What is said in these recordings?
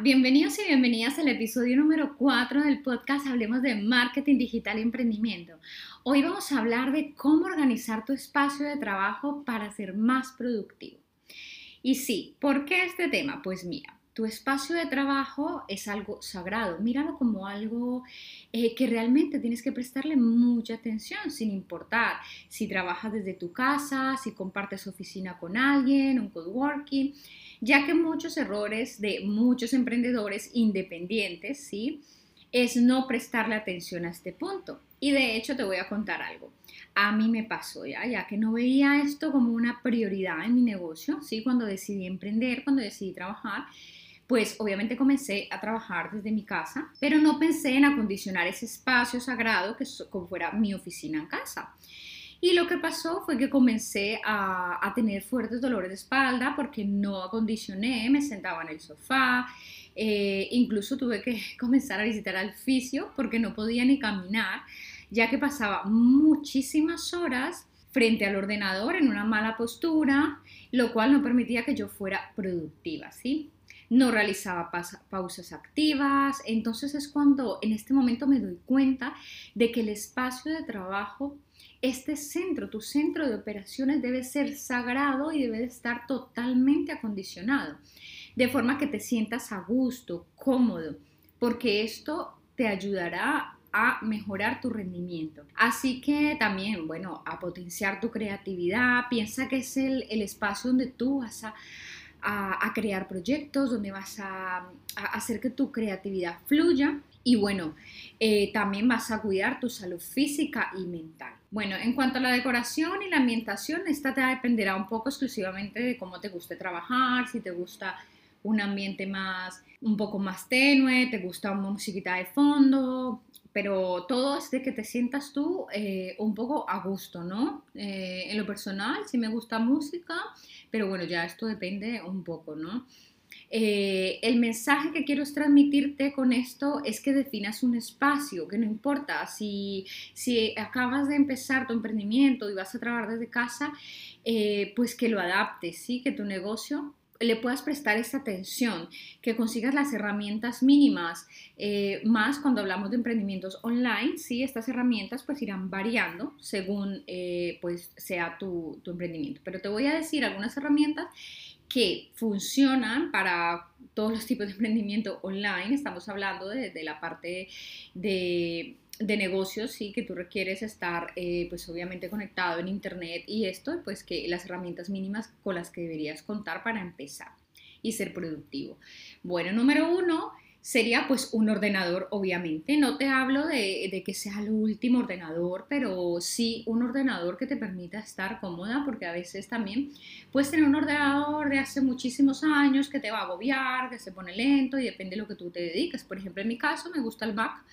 Bienvenidos y bienvenidas al episodio número 4 del podcast Hablemos de Marketing Digital y Emprendimiento. Hoy vamos a hablar de cómo organizar tu espacio de trabajo para ser más productivo. Y sí, ¿por qué este tema? Pues mira, tu espacio de trabajo es algo sagrado, míralo como algo eh, que realmente tienes que prestarle mucha atención, sin importar si trabajas desde tu casa, si compartes oficina con alguien, un coworking ya que muchos errores de muchos emprendedores independientes, ¿sí? Es no prestarle atención a este punto. Y de hecho te voy a contar algo. A mí me pasó ya, ya que no veía esto como una prioridad en mi negocio, ¿sí? Cuando decidí emprender, cuando decidí trabajar, pues obviamente comencé a trabajar desde mi casa, pero no pensé en acondicionar ese espacio sagrado que fuera mi oficina en casa. Y lo que pasó fue que comencé a, tener fuertes dolores de espalda porque no acondicioné, me sentaba en el sofá, eh, incluso tuve que comenzar a visitar al fisio porque no podía ni caminar, ya que pasaba muchísimas horas frente al ordenador en una mala postura, lo cual no permitía que yo fuera productiva, ¿sí? No realizaba pausas activas, entonces es cuando en este momento me doy cuenta de que el espacio de trabajo este centro, tu centro de operaciones debe ser sagrado y debe estar totalmente acondicionado, de forma que te sientas a gusto, cómodo, porque esto te ayudará a mejorar tu rendimiento. Así que también, bueno, a potenciar tu creatividad, piensa que es el, espacio donde tú vas a, crear proyectos, donde vas a hacer que tu creatividad fluya y bueno, eh, también vas a cuidar tu salud física y mental. Bueno, en cuanto a la decoración y la ambientación, esta te dependerá un poco exclusivamente de cómo te guste trabajar, si te gusta un ambiente más, un poco más tenue, te gusta una musiquita de fondo, pero todo es de que te sientas tú eh, un poco a gusto, ¿no? Eh, en lo personal, sí me gusta música, pero bueno, ya esto depende un poco, ¿no? Eh, el mensaje que quiero transmitirte con esto es que definas un espacio, que no importa si, si acabas de empezar tu emprendimiento y vas a trabajar desde casa, pues que lo adaptes, ¿sí? que tu negocio le puedas prestar esta atención, que consigas las herramientas mínimas, eh, más cuando hablamos de emprendimientos online, sí, estas herramientas pues irán variando según pues sea tu, tu emprendimiento. Pero te voy a decir algunas herramientas que funcionan para todos los tipos de emprendimiento online. Estamos hablando de, la parte de, negocios, sí, que tú requieres estar, eh, pues obviamente conectado en Internet y esto, pues que las herramientas mínimas con las que deberías contar para empezar y ser productivo. Bueno, número uno, sería pues un ordenador, obviamente. No te hablo de, que sea el último ordenador, pero sí un ordenador que te permita estar cómoda, porque a veces también puedes tener un ordenador de hace muchísimos años que te va a agobiar, que se pone lento y depende de lo que tú te dediques. Por ejemplo, en mi caso me gusta el Mac,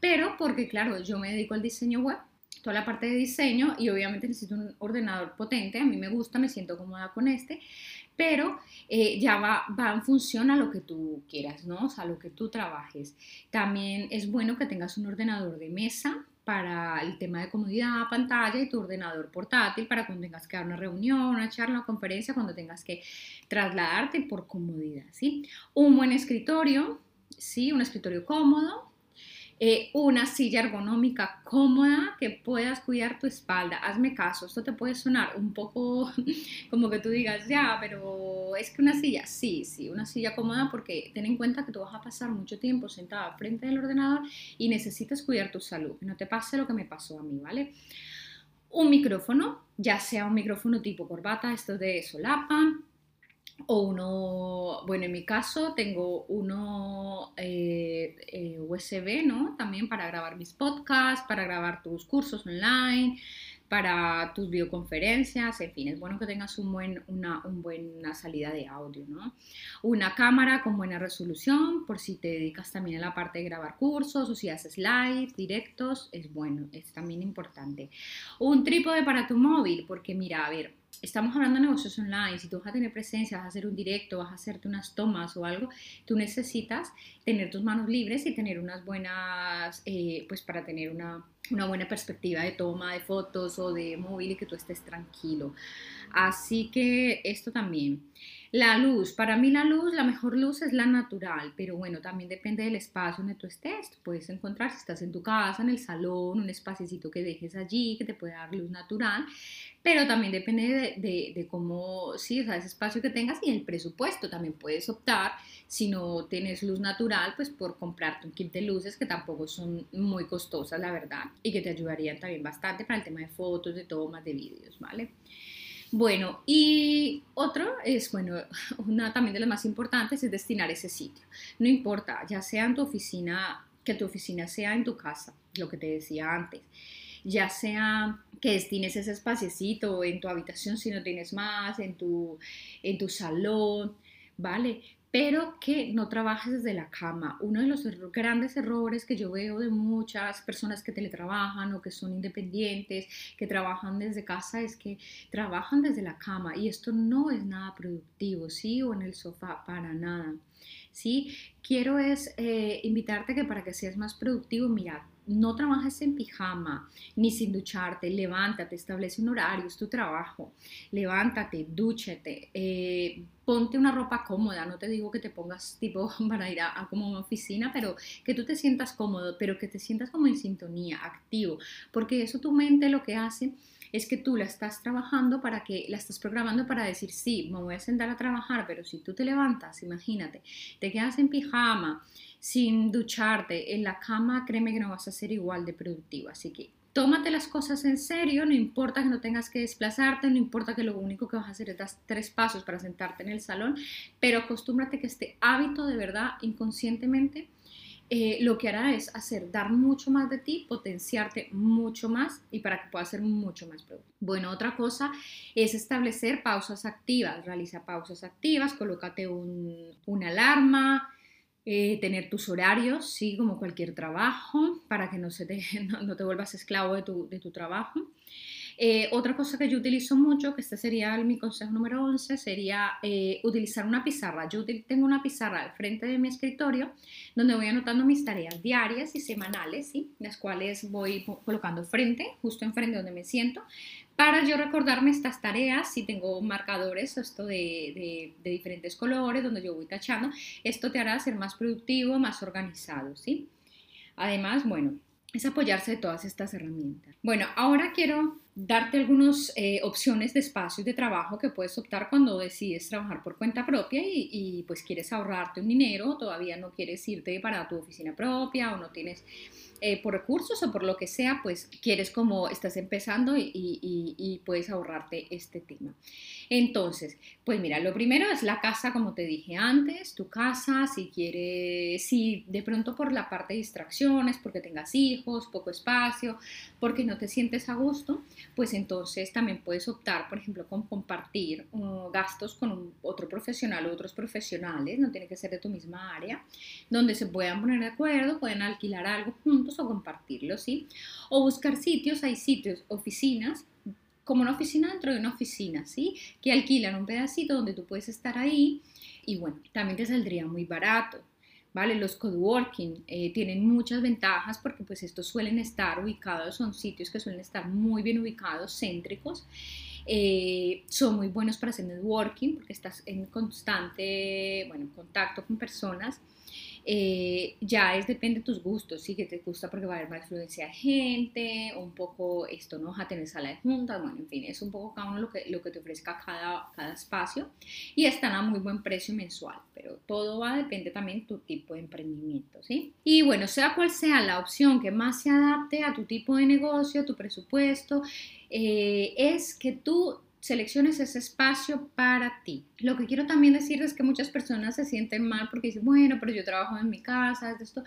pero porque claro, yo me dedico al diseño web toda la parte de diseño y obviamente necesito un ordenador potente, a mí me gusta, me siento cómoda con este, pero eh, ya va, va, en función a lo que tú quieras, ¿no? O sea, a lo que tú trabajes. También es bueno que tengas un ordenador de mesa para el tema de comodidad, pantalla y tu ordenador portátil para cuando tengas que dar una reunión, una charla, una conferencia, cuando tengas que trasladarte por comodidad, ¿sí? Un buen escritorio, ¿sí? Un escritorio cómodo, eh, una silla ergonómica cómoda que puedas cuidar tu espalda. Hazme caso, esto te puede sonar un poco como que tú digas, ya, pero es que una silla, sí, sí, una silla cómoda porque ten en cuenta que tú vas a pasar mucho tiempo sentada frente al ordenador y necesitas cuidar tu salud, no te pase lo que me pasó a mí, ¿vale? Un micrófono, ya sea un micrófono tipo corbata, esto de solapa, o uno, bueno, en mi caso tengo uno eh, eh, USB, ¿no? También para grabar mis podcasts, para grabar tus cursos online, para tus videoconferencias, en fin, es bueno que tengas un buen, una buena salida de audio, ¿no? Una cámara con buena resolución, por si te dedicas también a la parte de grabar cursos o si haces live, directos, es bueno, es también importante. Un trípode para tu móvil, porque mira, a ver, estamos hablando de negocios online, si tú vas a tener presencia, vas a hacer un directo, vas a hacerte unas tomas o algo, tú necesitas tener tus manos libres y tener unas buenas, eh, pues para tener una, una buena perspectiva de toma de fotos o de móvil y que tú estés tranquilo. Así que esto también. La luz, para mí la luz, la mejor luz es la natural, pero bueno, también depende del espacio donde tú estés. puedes encontrar si estás en tu casa, en el salón, un espacito que dejes allí, que te pueda dar luz natural, pero también depende de, cómo, sí, o sea, ese espacio que tengas y el presupuesto. También puedes optar, si no tienes luz natural, pues por comprarte un kit de luces que tampoco son muy costosas, la verdad, y que te ayudarían también bastante para el tema de fotos, de tomas, de vídeos, ¿vale? Bueno, y otro es, bueno, una también de las más importantes es destinar ese sitio. No importa, ya sea en tu oficina, que tu oficina sea en tu casa, lo que te decía antes, ya sea que destines ese espaciecito en tu habitación si no tienes más, en tu, en tu salón, ¿vale? Pero que no trabajes desde la cama. Uno de los grandes errores que yo veo de muchas personas que teletrabajan o que son independientes, que trabajan desde casa, es que trabajan desde la cama y esto no es nada productivo, ¿sí? O en el sofá, para nada. ¿Sí? Quiero es eh, invitarte que para que seas más productivo, mira, no trabajes en pijama ni sin ducharte, levántate, establece un horario, es tu trabajo, levántate, dúchate, eh, ponte una ropa cómoda, no te digo que te pongas tipo para ir a, como una oficina, pero que tú te sientas cómodo, pero que te sientas como en sintonía, activo, porque eso tu mente lo que hace es que tú la estás trabajando para que la estás programando para decir, sí, me voy a sentar a trabajar, pero si tú te levantas, imagínate, te quedas en pijama, sin ducharte en la cama, créeme que no vas a ser igual de productivo. Así que tómate las cosas en serio, no importa que no tengas que desplazarte, no importa que lo único que vas a hacer es dar tres pasos para sentarte en el salón, pero acostúmbrate que este hábito de verdad inconscientemente eh, lo que hará es hacer dar mucho más de ti, potenciarte mucho más y para que puedas ser mucho más productivo. Bueno, otra cosa es establecer pausas activas. Realiza pausas activas, colócate un, una alarma, eh, tener tus horarios, sí, como cualquier trabajo, para que no, se te, no, te vuelvas esclavo de tu, de tu trabajo. Eh, otra cosa que yo utilizo mucho, que este sería mi consejo número 11, sería eh, utilizar una pizarra. Yo tengo una pizarra al frente de mi escritorio donde voy anotando mis tareas diarias y semanales, ¿sí? las cuales voy colocando frente, justo enfrente donde me siento, para yo recordarme estas tareas, si tengo marcadores, esto de, de, diferentes colores, donde yo voy tachando, esto te hará ser más productivo, más organizado, ¿sí? Además, bueno, es apoyarse de todas estas herramientas. Bueno, ahora quiero darte algunas eh, opciones de espacios de trabajo que puedes optar cuando decides trabajar por cuenta propia y, pues quieres ahorrarte un dinero, todavía no quieres irte para tu oficina propia o no tienes eh, por recursos o por lo que sea, pues quieres como estás empezando y, y, puedes ahorrarte este tema. Entonces, pues mira, lo primero es la casa, como te dije antes, tu casa, si quieres, si de pronto por la parte de distracciones, porque tengas hijos, poco espacio, porque no te sientes a gusto, pues entonces también puedes optar, por ejemplo, con compartir uh, gastos con otro profesional o otros profesionales, no tiene que ser de tu misma área, donde se puedan poner de acuerdo, pueden alquilar algo juntos o compartirlo, ¿sí? O buscar sitios, hay sitios, oficinas, como una oficina dentro de una oficina, ¿sí? Que alquilan un pedacito donde tú puedes estar ahí y bueno, también te saldría muy barato. ¿Vale? Los coworking eh, tienen muchas ventajas porque pues estos suelen estar ubicados, son sitios que suelen estar muy bien ubicados, céntricos. Eh, son muy buenos para hacer networking porque estás en constante, bueno, contacto con personas eh, ya es depende de tus gustos, sí que te gusta porque va a haber más influencia de gente, un poco esto, ¿no? A tener sala de juntas, bueno, en fin, es un poco cada uno lo que, lo que te ofrezca cada, cada espacio y están a muy buen precio mensual, pero todo va a depender también de tu tipo de emprendimiento, ¿sí? Y bueno, sea cual sea la opción que más se adapte a tu tipo de negocio, a tu presupuesto, eh, es que tú selecciones ese espacio para ti. Lo que quiero también decir es que muchas personas se sienten mal porque dicen, bueno, pero yo trabajo en mi casa, esto.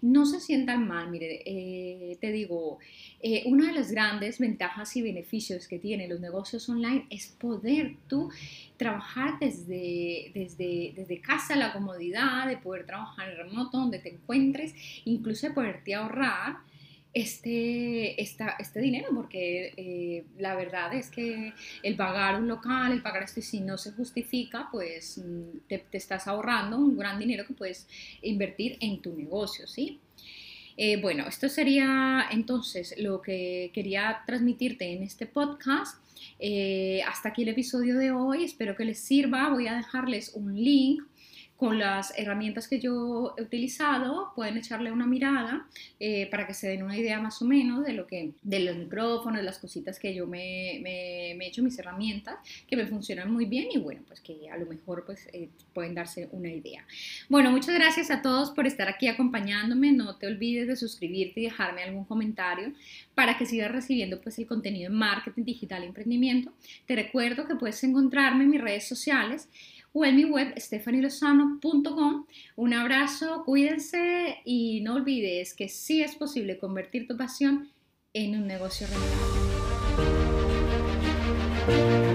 No se sientan mal, mire, eh, te digo, eh, una de las grandes ventajas y beneficios que tienen los negocios online es poder tú trabajar desde, desde, desde casa, la comodidad de poder trabajar en remoto, donde te encuentres, incluso de poderte ahorrar este, este dinero, porque eh, la verdad es que el pagar un local, el pagar esto, y si no se justifica, pues mm, te, estás ahorrando un gran dinero que puedes invertir en tu negocio, ¿sí? Eh, bueno, esto sería entonces lo que quería transmitirte en este podcast. Eh, hasta aquí el episodio de hoy, espero que les sirva. Voy a dejarles un link con las herramientas que yo he utilizado, pueden echarle una mirada eh, para que se den una idea más o menos de lo que, de los micrófonos, las cositas que yo me, me, he hecho, mis herramientas, que me funcionan muy bien y bueno, pues que a lo mejor pues eh, pueden darse una idea. Bueno, muchas gracias a todos por estar aquí acompañándome. No te olvides de suscribirte y dejarme algún comentario para que sigas recibiendo pues el contenido en marketing digital y emprendimiento. Te recuerdo que puedes encontrarme en mis redes sociales o en mi web stefanielozano.com. Un abrazo, cuídense y no olvides que sí es posible convertir tu pasión en un negocio rentable.